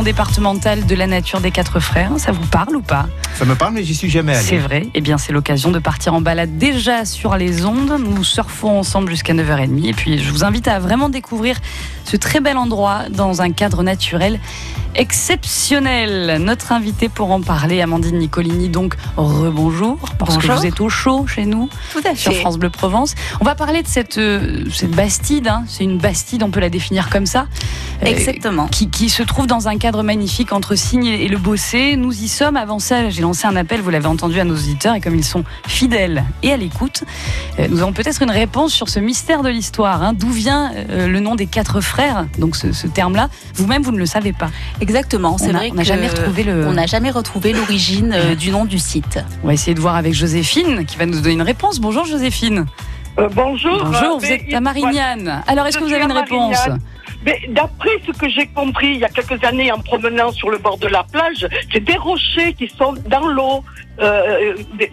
maison départementale de la nature des quatre frères. Ça vous parle ou pas Ça me parle, mais j'y suis jamais allé. C'est vrai. Eh bien, c'est l'occasion de partir en balade déjà sur les ondes. Nous surfons ensemble jusqu'à 9h30. Et puis, je vous invite à vraiment découvrir ce très bel endroit dans un cadre naturel exceptionnel. Notre invité pour en parler, Amandine Nicolini, donc rebonjour, parce que vous êtes au chaud chez nous, Tout à sur fait. France Bleu Provence. On va parler de cette, euh, cette bastide, hein. c'est une bastide, on peut la définir comme ça, euh, Exactement. qui, qui se trouve dans un cadre magnifique entre Signe et le Bossé. Nous y sommes. Avant ça, j'ai lancé un appel, vous l'avez entendu à nos auditeurs, et comme ils sont fidèles et à l'écoute, euh, nous avons peut-être une réponse sur ce mystère de l'histoire. hein. D'où vient euh, le nom des quatre frères? Donc ce, ce terme-là, vous-même, vous ne le savez pas. Exactement. C'est vrai on n'a jamais retrouvé le- On n'a jamais retrouvé l'origine euh, du nom du site. On va essayer de voir avec Joséphine, qui va nous donner une réponse. Bonjour Joséphine. Euh, bonjour. Bonjour, Euh, vous êtes à Marignane. Alors, est-ce que vous avez une réponse? Mais d'après ce que j'ai compris il y a quelques années en promenant sur le bord de la plage, c'est des rochers qui sont dans l'eau. Euh, des,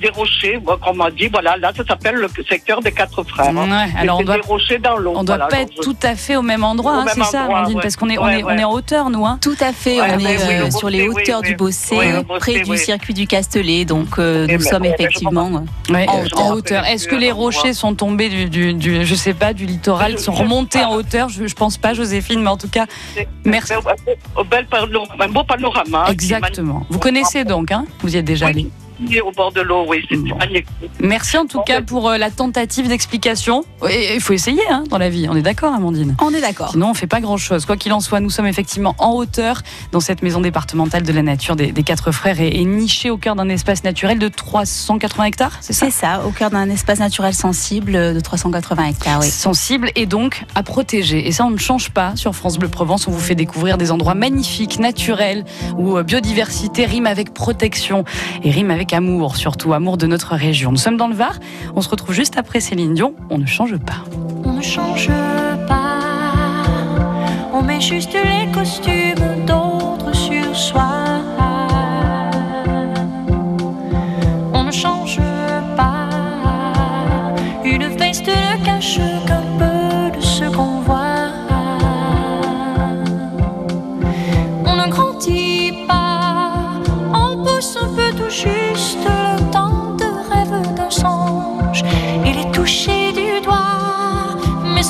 des- rochers, qu'on m'a dit, voilà, là, ça s'appelle le secteur des quatre frères. Ouais, Mais alors on doit des rochers dans l'eau. On doit voilà, pas être je- tout à fait au même endroit, hein, c'est ça, Amandine, ouais. parce qu'on est, on Ouais, est, on ouais. est en hauteur, nous. Hein. Tout à fait. Ouais, on est oui, euh, le sur les hauteurs oui, du. Bossé, Oui, le euh, Bossé, près du circuit du Castellet. Donc euh, nous sommes bon, effectivement. Ouais, En euh, hauteur. en hauteur. Est-ce que les rochers sont tombés du, du, du- je sais pas, du littoral, sont remontés en hauteur je, je pense pas, Joséphine, mais en tout cas, Merci. Un, beau panorama. exactement. Vous connaissez donc, hein Vous y êtes déjà allé. Au bord de l'eau, oui, c'est Bon. magnifique. Merci en tout cas pour euh, la tentative d'explication. Il faut essayer hein, dans la vie, on est d'accord, Amandine? On est d'accord. Sinon, on fait pas grand-chose. Quoi qu'il en soit, nous sommes effectivement en hauteur dans cette maison départementale de la nature des, des quatre frères et, et nichée au cœur d'un espace naturel de 380 hectares, c'est ça? C'est ça, au cœur d'un espace naturel sensible de 380 hectares. Oui. sensible et donc à protéger. Et ça, on ne change pas sur France Bleu Provence. On vous fait découvrir des endroits magnifiques, naturels, où euh, biodiversité rime avec protection et rime avec amour, surtout amour de notre région. Nous sommes dans le Var. On se retrouve juste après Céline Dion. On ne change pas. On ne change pas, on met juste les costumes d'autres sur soi.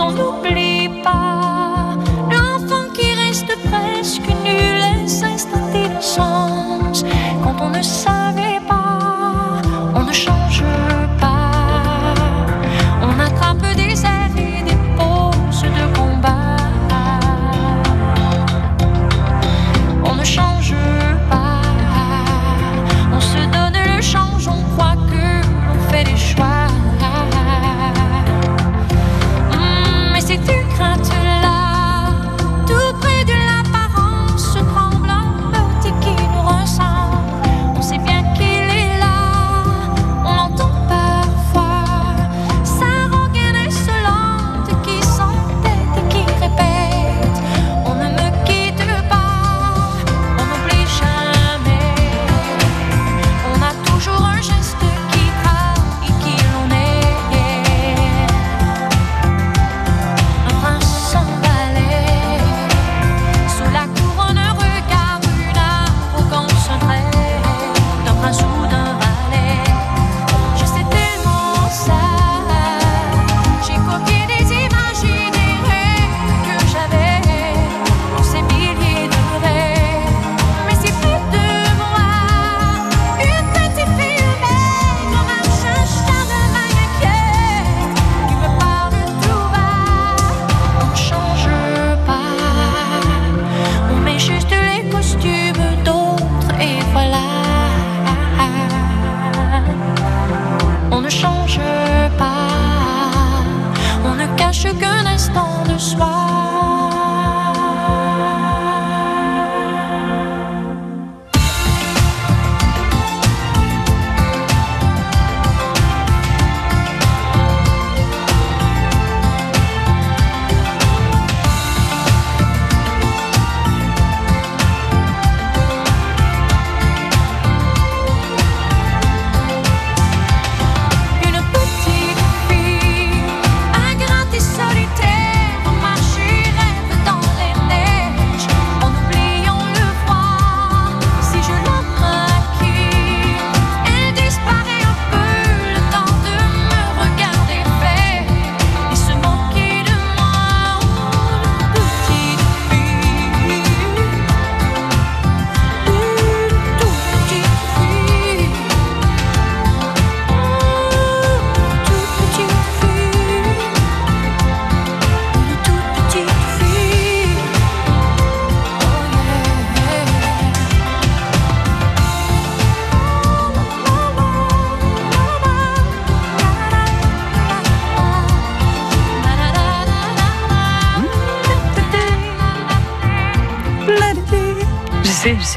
Mais on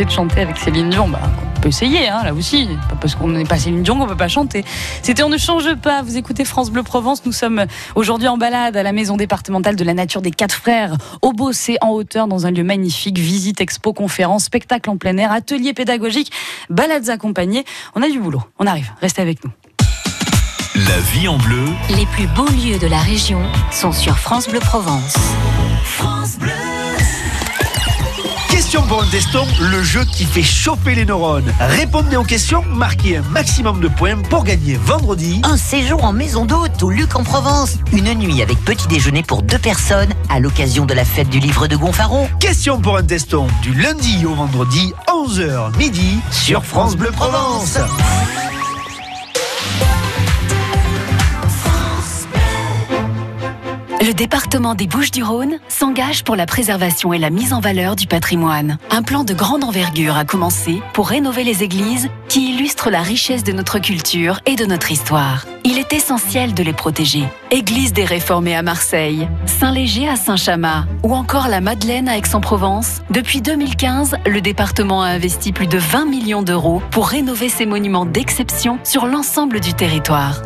de chanter avec Céline Dion. Bah, on peut essayer, hein, là aussi. Pas parce qu'on n'est pas Céline Dion qu'on peut pas chanter. C'était On ne change pas. Vous écoutez France Bleu Provence. Nous sommes aujourd'hui en balade à la maison départementale de la nature des Quatre Frères, au Bossé, en hauteur, dans un lieu magnifique. Visite, expo, conférence, spectacle en plein air, atelier pédagogique, balades accompagnées. On a du boulot. On arrive. Restez avec nous. La vie en bleu. Les plus beaux lieux de la région sont sur France Bleu Provence. Question pour un teston, le jeu qui fait chauffer les neurones. Répondez aux questions, marquez un maximum de points pour gagner vendredi. Un séjour en maison d'hôte au Luc en Provence. Une nuit avec petit déjeuner pour deux personnes à l'occasion de la fête du livre de Gonfaron. Question pour un teston, du lundi au vendredi, 11h midi, sur France Bleu Provence. Le département des Bouches-du-Rhône s'engage pour la préservation et la mise en valeur du patrimoine. Un plan de grande envergure a commencé pour rénover les églises qui illustrent la richesse de notre culture et de notre histoire. Il est essentiel de les protéger. Église des Réformés à Marseille, Saint-Léger à Saint-Chamas ou encore la Madeleine à Aix-en-Provence. Depuis 2015, le département a investi plus de 20 millions d'euros pour rénover ces monuments d'exception sur l'ensemble du territoire.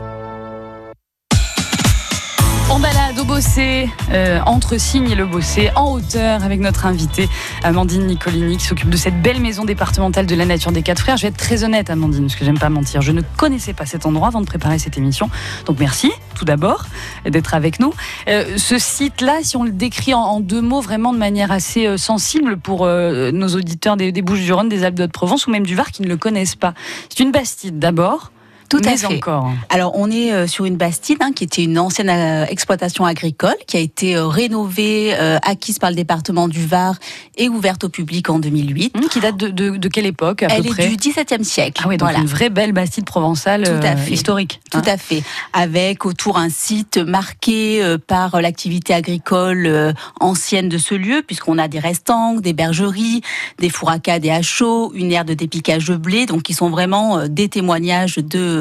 Bossé, euh, entre Signe et le Bossé, en hauteur, avec notre invitée Amandine Nicolini, qui s'occupe de cette belle maison départementale de la nature des Quatre Frères. Je vais être très honnête, Amandine, parce que j'aime pas mentir. Je ne connaissais pas cet endroit avant de préparer cette émission. Donc merci, tout d'abord, d'être avec nous. Euh, ce site-là, si on le décrit en, deux mots, vraiment de manière assez euh, sensible pour euh, nos auditeurs des, des Bouches-du-Rhône, des Alpes de Haute-Provence ou même du Var qui ne le connaissent pas. C'est une bastide d'abord. Tout à fait. encore. Alors, on est euh, sur une bastide hein, qui était une ancienne euh, exploitation agricole qui a été euh, rénovée, euh, acquise par le département du Var et ouverte au public en 2008. Hum, Qui date de, de- de quelle époque à Elle peu est près du XVIIe siècle. Ah oui, donc Voilà. une vraie belle bastide provençale Tout à euh, fait. historique. Tout hein. à fait. Avec autour un site marqué euh, par l'activité agricole euh, ancienne de ce lieu, puisqu'on a des restants, des bergeries, des fours à cas, des hachos, une aire de dépiquage de blé, donc qui sont vraiment des témoignages de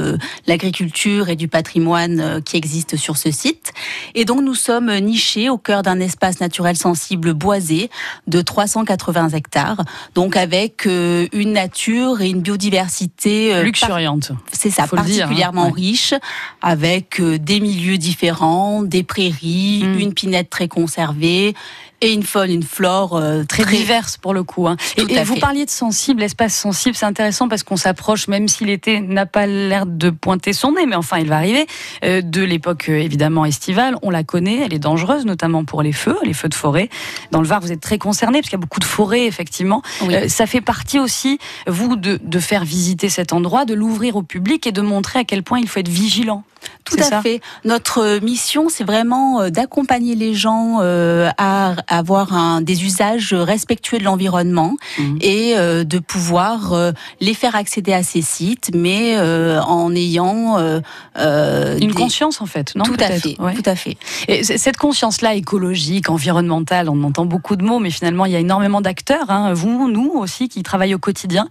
l'agriculture et du patrimoine euh, qui existe sur ce site. Et donc nous sommes nichés au cœur d'un espace naturel sensible boisé de 380 hectares, donc avec euh, une nature et une biodiversité euh, Luxuriante. c'est ça, Faut le dire, hein, particulièrement ouais. riche, avec des milieux différents, des prairies, Mm. une pinette très conservée et une faune, une flore euh, Très, diverse pour le coup. hein. Et, vous fait. parliez de sensible, espace sensible, c'est intéressant parce qu'on s'approche, même si l'été n'a pas l'air de pointer son nez, mais enfin il va arriver, euh, de l'époque euh, évidemment estivale. On la connaît, elle est dangereuse, notamment pour les feux, les feux de forêt. Dans le Var, vous êtes très concernés parce qu'il y a beaucoup de forêts, effectivement. Oui. Euh, ça fait partie aussi, vous, de, de faire visiter cet endroit, de l'ouvrir au public et de montrer à quel point il faut être vigilant. Tout à ça? fait. Notre mission, c'est vraiment d'accompagner les gens à avoir un, des usages respectueux de l'environnement Mhm. et euh, de pouvoir euh, les faire accéder à ces sites, mais euh, en ayant euh, euh, Une des- conscience en fait, non tout à fait, Ouais. tout à fait. Et cette conscience-là écologique, environnementale, on entend beaucoup de mots, mais finalement il y a énormément d'acteurs, hein, vous, nous aussi, qui travaillent au quotidien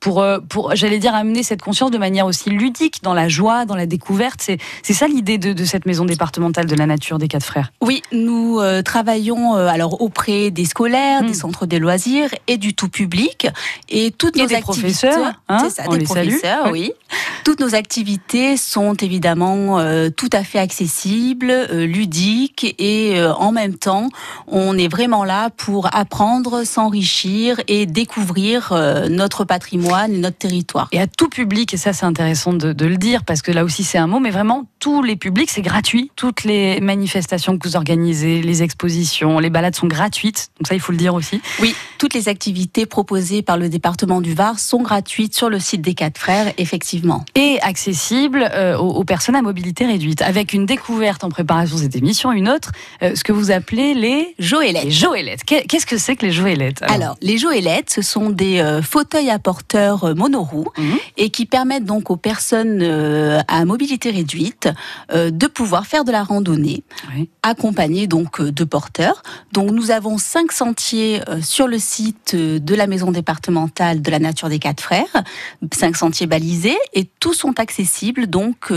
pour, euh, pour j'allais dire, amener cette conscience de manière aussi ludique, dans la joie, dans la découverte. C'est c'est ça l'idée de, de cette maison départementale de la nature des quatre frères. Oui, nous euh, travaillons euh, alors auprès des scolaires, des centres des loisirs et du tout public et toutes Et nos des activités. professeurs, hein, c'est ça, on des les professeurs, oui. Toutes nos activités sont évidemment euh, tout à fait accessibles, ludiques et en même temps, on est vraiment là pour apprendre, s'enrichir et découvrir notre patrimoine et notre territoire. Et à tout public, et ça c'est intéressant de, de le dire, parce que là aussi c'est un mot, mais vraiment tous les publics, c'est gratuit. Toutes les manifestations que vous organisez, les expositions, les balades sont gratuites. Donc ça, il faut le dire aussi. Oui, toutes les activités proposées par le département du Var sont gratuites sur le site des Quatre Frères, effectivement. et accessible euh, aux, aux personnes à mobilité réduite, avec une découverte en préparation de cette émission, une autre, euh, ce que vous appelez les, Joëlette. les joëlettes. Qu'est- Qu'est-ce que c'est que les joëlettes Alors, les joëlettes, ce sont des euh, fauteuils à porteurs euh, monoroues Mhm. et qui permettent donc aux personnes euh, à mobilité réduite euh, de pouvoir faire de la randonnée, Oui. accompagnées donc de porteurs. Donc, nous avons cinq sentiers sur le site de la maison départementale de la nature des Quatre Frères, cinq sentiers balisés et tous sont accessibles donc.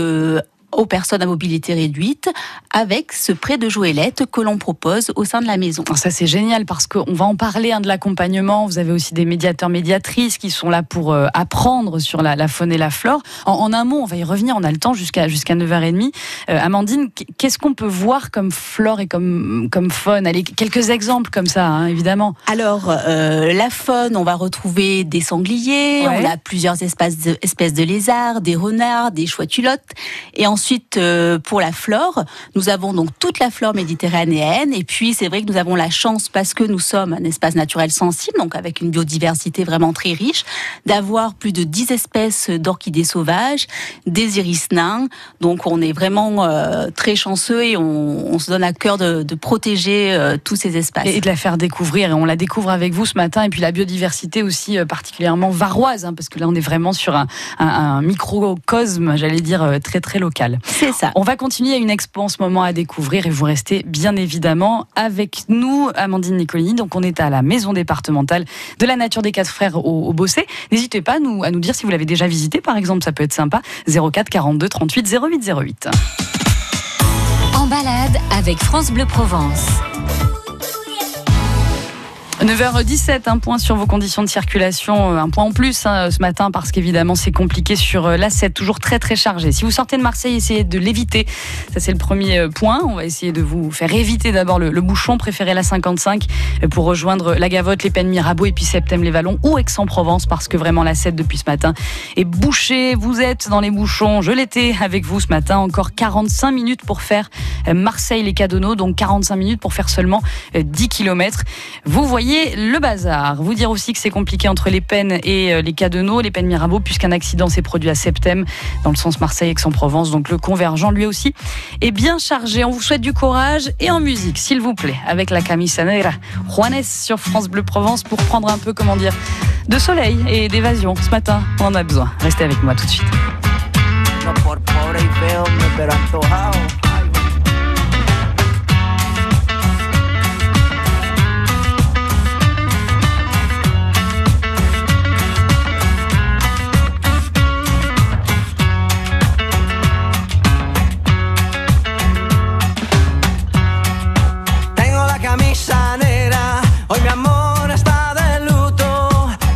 Aux personnes à mobilité réduite avec ce prêt de joëlette que l'on propose au sein de la maison. Ça c'est génial parce qu'on va en parler hein, de l'accompagnement. Vous avez aussi des médiateurs, médiatrices qui sont là pour euh, apprendre sur la, faune et la flore. En, un mot, on va y revenir, on a le temps jusqu'à jusqu'à 9h30. Euh, Amandine, qu'est-ce qu'on peut voir comme flore et comme, comme faune? Allez, quelques exemples comme ça, hein, évidemment. Alors, euh, la faune, on va retrouver des sangliers, on a plusieurs espèces de, espèces de lézards, des renards, des chouatulottes. Et ensuite, pour la flore, nous avons donc toute la flore méditerranéenne. Et puis, c'est vrai que nous avons la chance, parce que nous sommes un espace naturel sensible, donc avec une biodiversité vraiment très riche, d'avoir plus de 10 espèces d'orchidées sauvages, des iris nains. Donc, on est vraiment euh, très chanceux et on, se donne à cœur de, protéger euh, tous ces espaces. Et de la faire découvrir. Et on la découvre avec vous ce matin. Et puis, la biodiversité aussi euh, particulièrement varoise, hein, parce que là, on est vraiment sur un microcosme, j'allais dire, très, très local. C'est ça. On va continuer à une expo en ce moment à découvrir et vous restez bien évidemment avec nous, Amandine Nicolini. Donc on est à la maison départementale de la nature des quatre frères au, au Bossé. N'hésitez pas à nous, à nous dire si vous l'avez déjà visité par exemple, ça peut être sympa. 04 42 38 08 08. En balade avec France Bleu Provence. 9h17, un point sur vos conditions de circulation, euh, un point en plus hein, ce matin parce qu'évidemment c'est compliqué sur euh, l'A7, toujours très très chargé. Si vous sortez de Marseille, essayez de l'éviter. Ça c'est le premier euh, point. On va essayer de vous faire éviter d'abord le, bouchon, préférez la 55 pour rejoindre la Gavotte, les Pennes Mirabeau et puis Septem-les-Vallons ou Aix-en-Provence parce que vraiment la 7 depuis ce matin est bouchée. Vous êtes dans les bouchons, je l'étais avec vous ce matin. Encore 45 minutes pour faire Marseille-les Cadonneaux, donc 45 minutes pour faire seulement 10 km. Vous voyez le bazar. Vous dire aussi que c'est compliqué entre les peines et euh, les Cadeneaux, les peines Mirabeau, puisqu'un accident s'est produit à Septem, dans le sens Marseille-Aix-en-Provence. Donc le convergent, lui aussi, est bien chargé. On vous souhaite du courage et en musique, s'il vous plaît, avec la camisa negra. Juanes sur France Bleu Provence pour prendre un peu, comment dire, de soleil et d'évasion. Ce matin, on en a besoin. Restez avec moi tout de suite.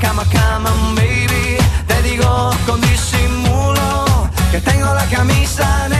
cama, cama, baby. Te digo con disimulo que tengo la camisa negra.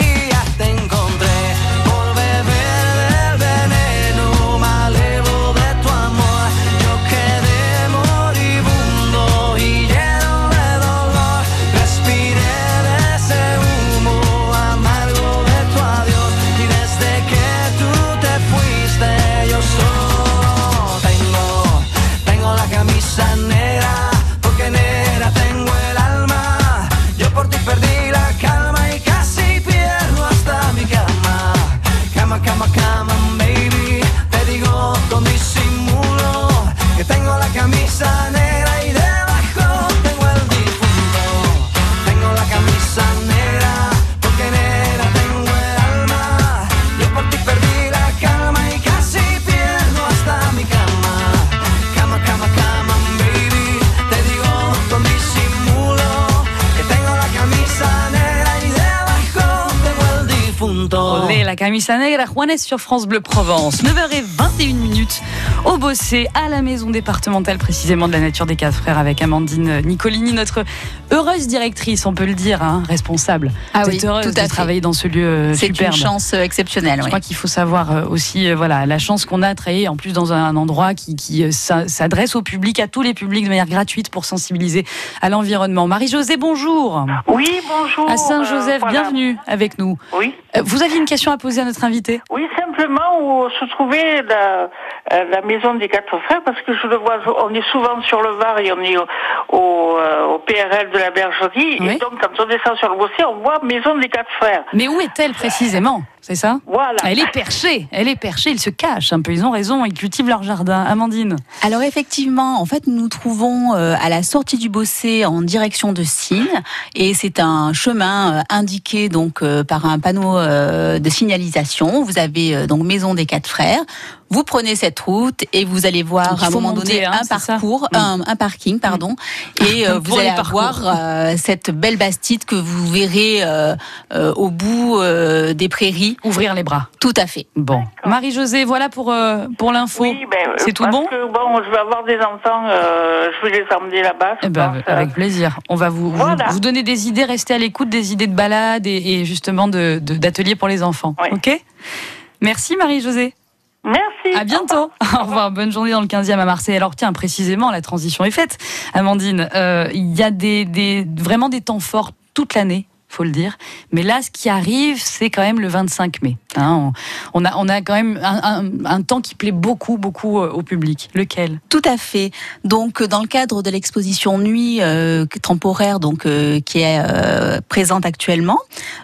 Camisa Negra, Juanes sur France Bleu Provence. 9h21 minutes au Bossé, à la maison départementale précisément de la nature des quatre frères avec Amandine Nicolini, notre heureuse directrice, on peut le dire, hein, responsable. Ah Vous oui, heureuse tout à de fait. travailler dans ce lieu euh, C'est une chance euh, exceptionnelle. Je oui. crois qu'il faut savoir euh, aussi, voilà, la chance qu'on a de travailler en plus dans un endroit qui, qui, s'a- s'adresse au public, à tous les publics de manière gratuite pour sensibiliser à l'environnement. Marie-Josée, bonjour. Oui, bonjour. À Saint-Joseph, euh, voilà. bienvenue avec nous. Oui, Euh, Vous aviez une question à poser à notre invité oui, simplement où se trouvait la, euh, la maison des quatre frères, parce que je le vois, on est souvent sur le Var et on est au, au, euh, au PRL de la Bergerie, Oui. et donc quand on descend sur le Bossé, on voit maison des quatre frères. Mais où est-elle précisément? C'est ça Voilà. Elle est perchée, elle est perchée, ils se cachent un peu, ils ont raison, ils cultivent leur jardin. Amandine Alors effectivement, en fait, nous nous trouvons euh, à la sortie du Bossé en direction de Signes et c'est un chemin euh, indiqué donc euh, par un panneau de signalisation. Vous avez donc Maison des Quatre Frères. Vous prenez cette route et vous allez voir à un faut moment monter, donné hein, un parcours, Mm. un, un parking, pardon, et euh, Pour vous allez avoir euh, cette belle bastide que vous verrez euh, euh, au bout euh, des prairies. Ouvrir les bras. Tout à fait. Bon. Marie-Josée, voilà pour, euh, pour l'info. Oui, ben, euh, C'est tout parce bon? que, bon, je vais avoir des enfants, euh, je vais les emmener là-bas. Eh ben, pense, euh, avec plaisir. On va vous, vous- Voilà. vous, donner des idées, rester à l'écoute des idées de balades et, et justement de- d'ateliers pour les enfants. Oui. Ok? Merci Marie-Josée. Merci. À bientôt. Au revoir. Bonne journée dans le 15e à Marseille. Alors tiens, précisément, la transition est faite. Amandine, euh, il y a des, des- vraiment des temps forts toute l'année. Faut le dire. Mais là, ce qui arrive, c'est quand même le 25 mai. hein. on, a, quand même un, temps qui plaît beaucoup, beaucoup euh, au public. Lequel? Tout à fait. Donc, euh, dans le cadre de l'exposition Nuit euh, temporaire, donc qui est présente actuellement,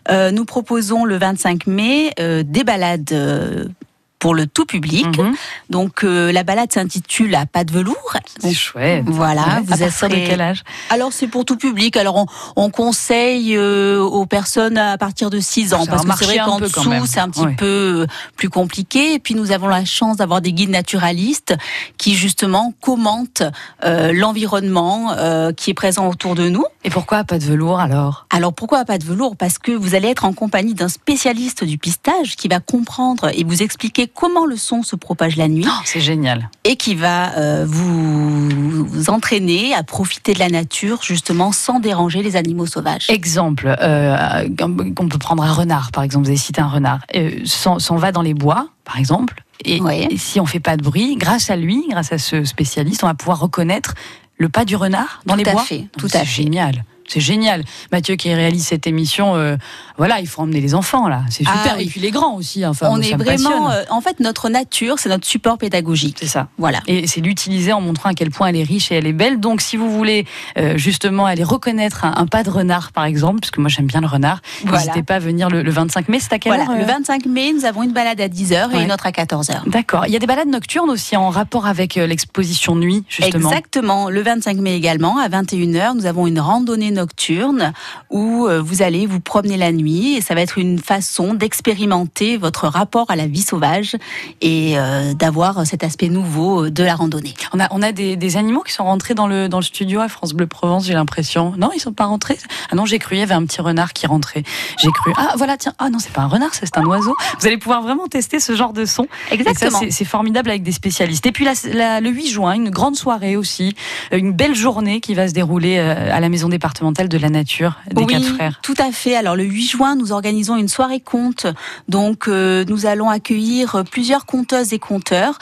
nous proposons le 25 mai des balades. Pour le tout public. Mhm. Donc euh, la balade s'intitule à pas de velours. C'est chouette. Voilà, Ouais. vous à de quel âge Alors c'est pour tout public. Alors on, on conseille euh, aux personnes à partir de 6 ans Ça parce que c'est vrai qu'en dessous c'est un petit peu euh, plus compliqué. Et puis nous avons la chance d'avoir des guides naturalistes qui justement commentent euh, l'environnement qui est présent autour de nous. Et pourquoi pas de velours alors? Alors pourquoi pas de velours? Parce que vous allez être en compagnie d'un spécialiste du pistage qui va comprendre et vous expliquer comment le son se propage la nuit Oh, C'est génial. et qui va euh, vous, vous entraîner à profiter de la nature justement sans déranger les animaux sauvages. Exemple, euh, qu'on peut prendre un renard, par exemple. Vous avez cité un renard. Euh, s'en va dans les bois, par exemple. Et, Ouais. et si on fait pas de bruit, grâce à lui, grâce à ce spécialiste, on va pouvoir reconnaître le pas du renard dans Tout les à bois. fait, tout à fait. génial. C'est génial. Mathieu qui réalise cette émission, euh, voilà, il faut emmener les enfants là. C'est super. Ah oui. Et puis les grands aussi. Enfin, On est vraiment, euh, en fait, notre nature, c'est notre support pédagogique. C'est ça. Voilà. Et c'est l'utiliser en montrant à quel point elle est riche et elle est belle. Donc, si vous voulez euh, justement aller reconnaître un, un pas de renard, par exemple, parce que moi j'aime bien le renard, Voilà. n'hésitez pas à venir le, le 25 mai. C'est à quelle Voilà. heure Le euh 25 mai, nous avons une balade à 10h Ouais. et une autre à 14h. D'accord. Il y a des balades nocturnes aussi en rapport avec l'exposition nuit, justement. Exactement. Le 25 mai également, à 21h, nous avons une randonnée nocturne où euh, vous allez vous promener la nuit et ça va être une façon d'expérimenter votre rapport à la vie sauvage et euh, d'avoir cet aspect nouveau de la randonnée. On a, on a des, des animaux qui sont rentrés dans le, dans le studio à France Bleu Provence, j'ai l'impression. Non, ils sont pas rentrés? Ah non, j'ai cru, il y avait un petit renard qui rentrait. J'ai cru, ah voilà, tiens, ah non, c'est pas un renard, c'est un oiseau. Vous allez pouvoir vraiment tester ce genre de son. Exactement. c'est- formidable avec des spécialistes. Et puis la- la- le 8 juin, une grande soirée aussi, une belle journée qui va se dérouler euh, à la maison départementale de la nature des oui, quatre frères. tout à fait. Alors le 8 juin, nous organisons une soirée conte. Donc euh, nous allons accueillir plusieurs conteuses et conteurs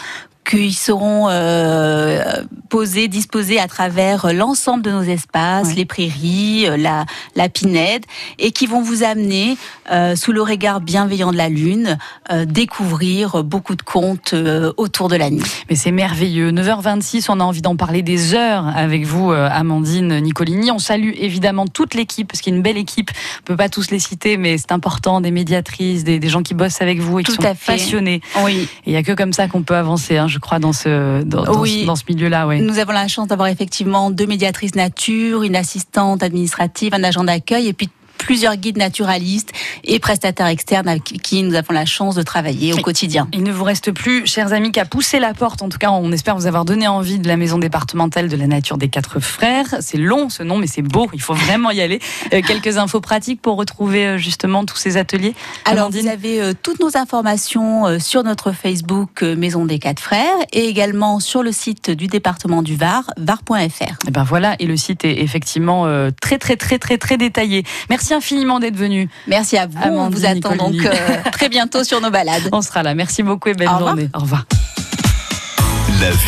qui seront euh, posés, disposés à travers l'ensemble de nos espaces, Ouais. les prairies, euh, la, la pinède, et qui vont vous amener, euh, sous le regard bienveillant de la lune, euh, découvrir beaucoup de contes autour de la nuit. Mais c'est merveilleux. 9h26, on a envie d'en parler des heures avec vous, Amandine Nicolini. On salue évidemment toute l'équipe, parce qu'il y a une belle équipe. On peut pas tous les citer, mais c'est important, des médiatrices, des, des gens qui bossent avec vous et qui sont à fait. passionnés. Oui. Il y a que comme ça qu'on peut avancer, hein, je crois, dans ce, dans, Oui. ce milieu-là. Ouais. Nous avons la chance d'avoir effectivement deux médiatrices nature, une assistante administrative, un agent d'accueil et puis plusieurs guides naturalistes et prestataires externes avec qui nous avons la chance de travailler au quotidien. Il ne vous reste plus, chers amis, qu'à pousser la porte. En tout cas, on espère vous avoir donné envie de la maison départementale de la nature des quatre frères. C'est long ce nom, mais c'est beau. Il faut vraiment y aller. Euh, quelques infos pratiques pour retrouver euh, justement tous ces ateliers. Alors, Amandine vous avez euh, toutes nos informations sur notre Facebook Maison des Quatre Frères et également sur le site du département du Var, var.fr. Et ben voilà, et le site est effectivement très très très très très détaillé. Merci infiniment d'être venu. Merci à vous. on vous attend donc euh, très bientôt sur nos balades. On sera là. Merci beaucoup et belle Au revoir. journée. Au revoir. La